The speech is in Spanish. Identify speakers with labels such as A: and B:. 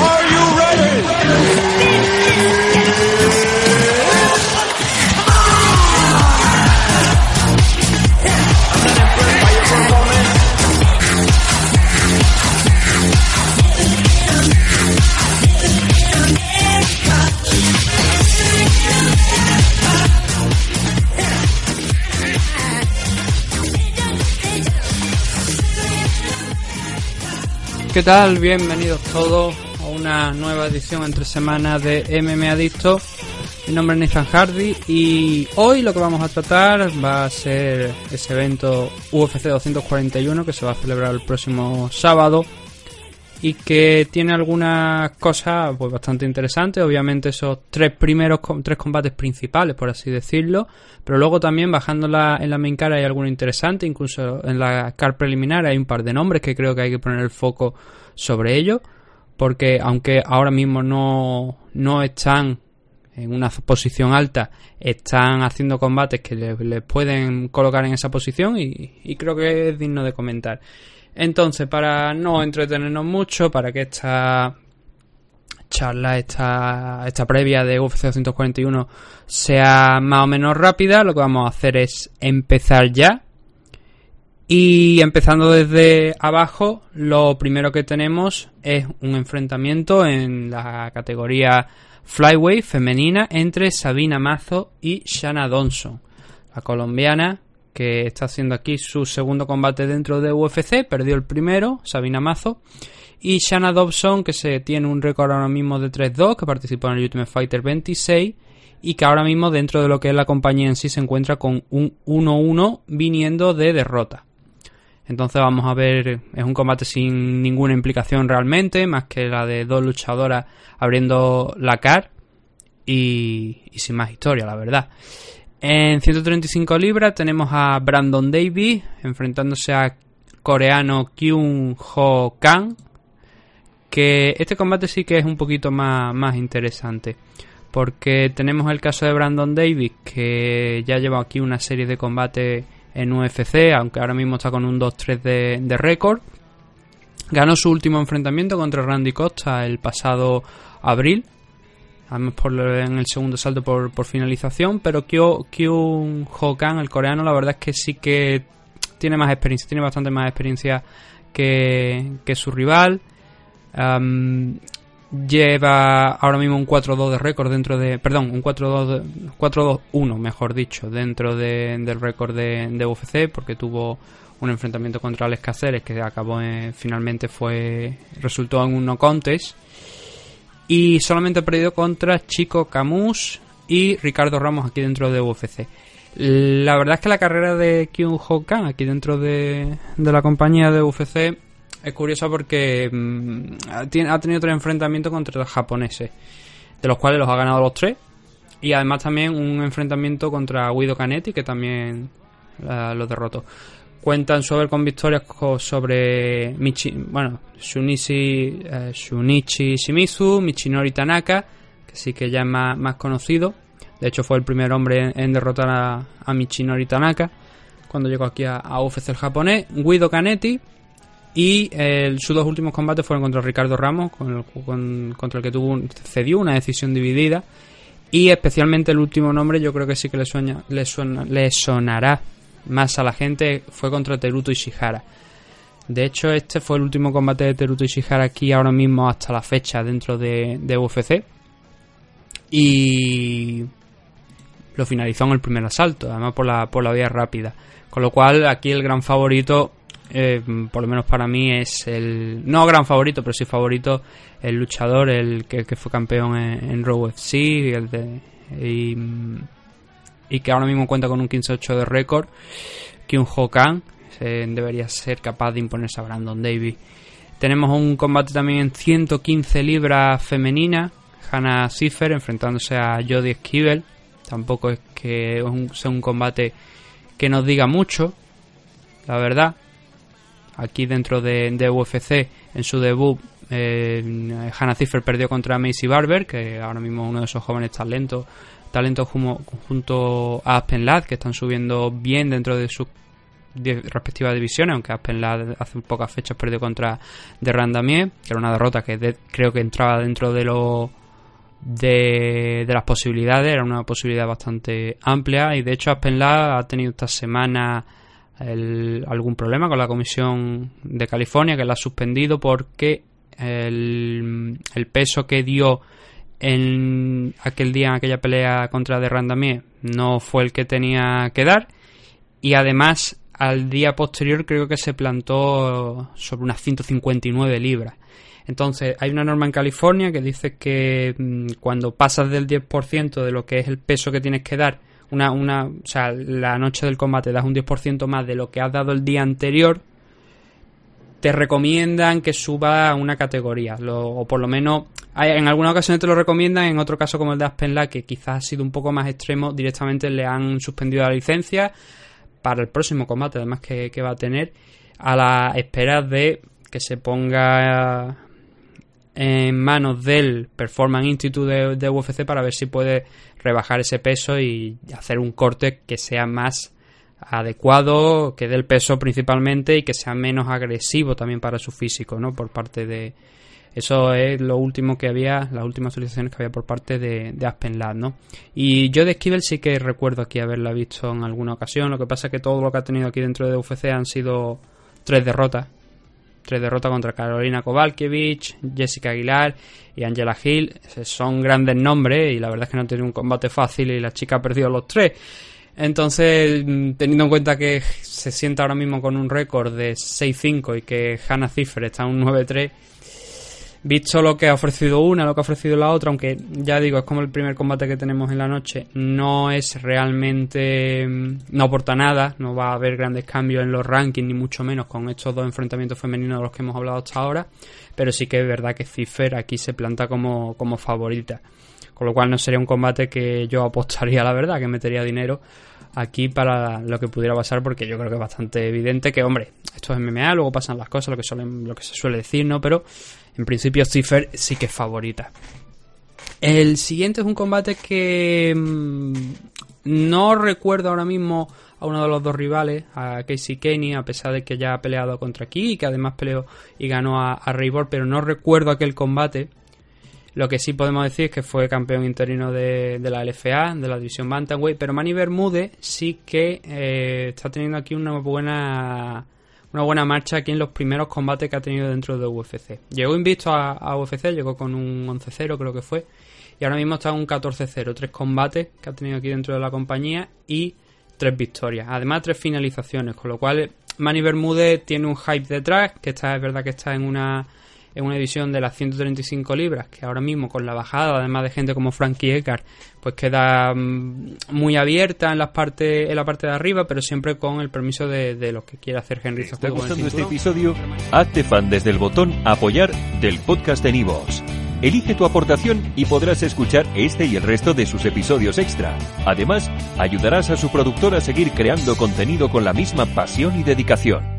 A: Are you
B: ¿Qué tal? Bienvenidos todos a una nueva edición entre semanas de MM Adicto. Mi nombre es Nathan Hardy y hoy lo que vamos a tratar va a ser ese evento UFC 241 que se va a celebrar el próximo sábado y que tiene algunas cosas pues bastante interesantes, obviamente esos tres primeros tres combates principales, por así decirlo, pero luego también bajando la- en la main cara hay alguno interesante, incluso en la car preliminar hay un par de nombres que creo que hay que poner el foco sobre ello, porque aunque ahora mismo no, no están en una posición alta, están haciendo combates que les, pueden colocar en esa posición y creo que es digno de comentar. Entonces, para no entretenernos mucho, para que esta charla, esta, esta previa de UFC 241 sea más o menos rápida, lo que vamos a hacer es empezar ya. Y empezando desde abajo, lo primero que tenemos es un enfrentamiento en la categoría Flyweight femenina entre Sabina Mazo y Shanna Donson, la colombiana que está haciendo aquí su segundo combate dentro de UFC, perdió el primero, Sabina Mazo, y Shanna Dobson, que se tiene un récord ahora mismo de 3-2, que participó en el Ultimate Fighter 26, y que ahora mismo dentro de lo que es la compañía en sí se encuentra con un 1-1 viniendo de derrota. Entonces vamos a ver, es un combate sin ninguna implicación realmente, más que la de dos luchadoras abriendo la car y, y sin más historia, la verdad. En 135 libras tenemos a Brandon Davis enfrentándose a coreano Kyung Ho Kang. Que este combate sí que es un poquito más, más interesante. Porque tenemos el caso de Brandon Davis, que ya lleva aquí una serie de combates en UFC, aunque ahora mismo está con un 2-3 de, de récord. Ganó su último enfrentamiento contra Randy Costa el pasado abril, además por en el segundo salto por, por finalización, pero Kyo, Kyung Ho Kang, el coreano, la verdad es que sí que tiene más experiencia, tiene bastante más experiencia que, que su rival. Am, lleva ahora mismo un 4-2 de récord dentro de. Perdón, un 4-2 de- 4-2-1, mejor dicho, dentro de- del récord de, de UFC, porque tuvo un enfrentamiento contra Alex Caceres que acabó en- finalmente fue resultó en un no contest y solamente ha perdido contra Chico Camus y Ricardo Ramos aquí dentro de UFC. La verdad es que la carrera de Kyung Ho Kang aquí dentro de, de la compañía de UFC es curiosa porque mm, ha tenido tres enfrentamientos contra los japoneses, de los cuales los ha ganado los tres. Y además también un enfrentamiento contra Guido Canetti, que también eh, los derrotó. Cuentan sobre con victorias sobre Michi, bueno, Shunichi, eh, Shunichi Shimizu, Michinori Tanaka, que sí que ya es más, más conocido. De hecho, fue el primer hombre en, derrotar a, Michinori Tanaka cuando llegó aquí a, a UFC el japonés. Guido Canetti. Y eh, sus dos últimos combates fueron contra Ricardo Ramos, contra el que tuvo un- cedió una decisión dividida. Y especialmente el último nombre, yo creo que sí que le, sueña, le, suena- le sonará más a la gente, fue contra Teruto Ishihara. De hecho, este fue el último combate de Teruto Ishihara aquí ahora mismo hasta la fecha dentro de, de UFC. Y lo finalizó en el primer asalto, además por la, por la vía rápida. Con lo cual, aquí el gran favorito, eh, por lo menos para mí, es el. No gran favorito, pero sí favorito, el luchador, el que, que fue campeón en, en Raw y, el de, y, y que ahora mismo cuenta con un 15-8 de récord, Kyung Ho Kang. eh, debería ser capaz de imponerse a Brandon Davis. Tenemos un combate también en 115 libras femenina. Hannah Cipher enfrentándose a Jodie Esquivel. Tampoco es que un- sea un combate que nos diga mucho, la verdad. Aquí dentro de, de UFC, en su debut, eh, Hannah Cipher perdió contra Macy Barber, que ahora mismo es uno de esos jóvenes talentos, talentos junto a Aspen Ladd, que están subiendo bien dentro de sus respectivas divisiones, aunque Aspen hace pocas fechas perdió contra de Randamier, que era una derrota que creo que entraba dentro de lo de, las posibilidades, era una posibilidad bastante amplia y de hecho Aspen ha tenido esta semana algún problema con la Comisión de California que la ha suspendido porque el, peso que dio en aquel día, en aquella pelea contra de Randamier, no fue el que tenía que dar. Y además, al día posterior creo que se plantó sobre unas 159 libras. Entonces, hay una norma en California que dice que mm, cuando pasas del 10% de lo que es el peso que tienes que dar, una, una, o sea, la noche del combate das un 10% más de lo que has dado el día anterior, te recomiendan que suba a una categoría, o por lo menos en algunas ocasiones te lo recomiendan, en otro caso como el de Aspenla, que quizás ha sido un poco más extremo, directamente le han suspendido la licencia para el próximo combate, además que, va a tener, a la espera de que se ponga en manos del Performance Institute de, de UFC para ver si puede rebajar ese peso y hacer un corte que sea más adecuado, que dé el peso principalmente y que sea menos agresivo también para su físico, ¿no? Por parte de... Eso es lo último que había, las últimas solicitaciones que había por parte de, de ¿no? Y yo de Esquivel sí que recuerdo aquí haberla visto en alguna ocasión, lo que pasa es que todo lo que ha tenido aquí dentro de UFC han sido tres derrotas, tres derrotas contra Carolina Kovalkiewicz, Jessica Aguilar y Angela Hill. Son grandes nombres y la verdad es que no han tenido un combate fácil y la chica ha perdido los tres. Entonces, mm, teniendo en cuenta que se sienta ahora mismo con un récord de 6-5 y que Hannah Ziffer está en un 9-3, visto lo que ha ofrecido una, lo que ha ofrecido la otra, aunque ya digo, es como el primer combate que tenemos en la noche, no es realmente. Mm, no aporta nada, no va a haber grandes cambios en los rankings, ni mucho menos con estos dos enfrentamientos femeninos de los que hemos hablado hasta ahora, pero sí que es verdad que Ziffer aquí se planta como, como favorita. Con lo cual no sería un combate que yo apostaría, la verdad, que metería dinero aquí para lo que pudiera pasar porque yo creo que es bastante evidente que, hombre, esto es MMA, luego pasan las cosas, lo que, suelen, lo que se suele decir, ¿no? Pero en principio Cipher sí que es favorita. El siguiente es un combate que mm, no recuerdo ahora mismo a uno de los dos rivales, a Casey Kenny, a pesar de que ya ha peleado contra aquí y que además peleó y ganó a, a pero no recuerdo aquel combate. Lo que sí podemos decir es que fue campeón interino de, la LFA, de la división Bantamweight, pero Manny Bermúdez sí que eh, está teniendo aquí una buena una buena marcha aquí en los primeros combates que ha tenido dentro de UFC. Llegó invisto a, UFC, llegó con un 11-0 creo que fue, y ahora mismo está en un 14-0, tres combates que ha tenido aquí dentro de la compañía y tres victorias, además tres finalizaciones, con lo cual Manny Bermúdez tiene un hype detrás, que está es verdad que está en una en una división de las 135 libras, que ahora mismo con la bajada, además de gente como Frankie Edgar, pues queda mm, muy abierta en, las partes, en la parte de arriba, pero siempre con el permiso de, los que quiera hacer Henry.
C: ¿Te está gustando este episodio? Hazte fan desde el botón apoyar del podcast de Nivos. Elige tu aportación y podrás escuchar este y el resto de sus episodios extra. Además, ayudarás a su productor a seguir creando contenido con la misma pasión y dedicación.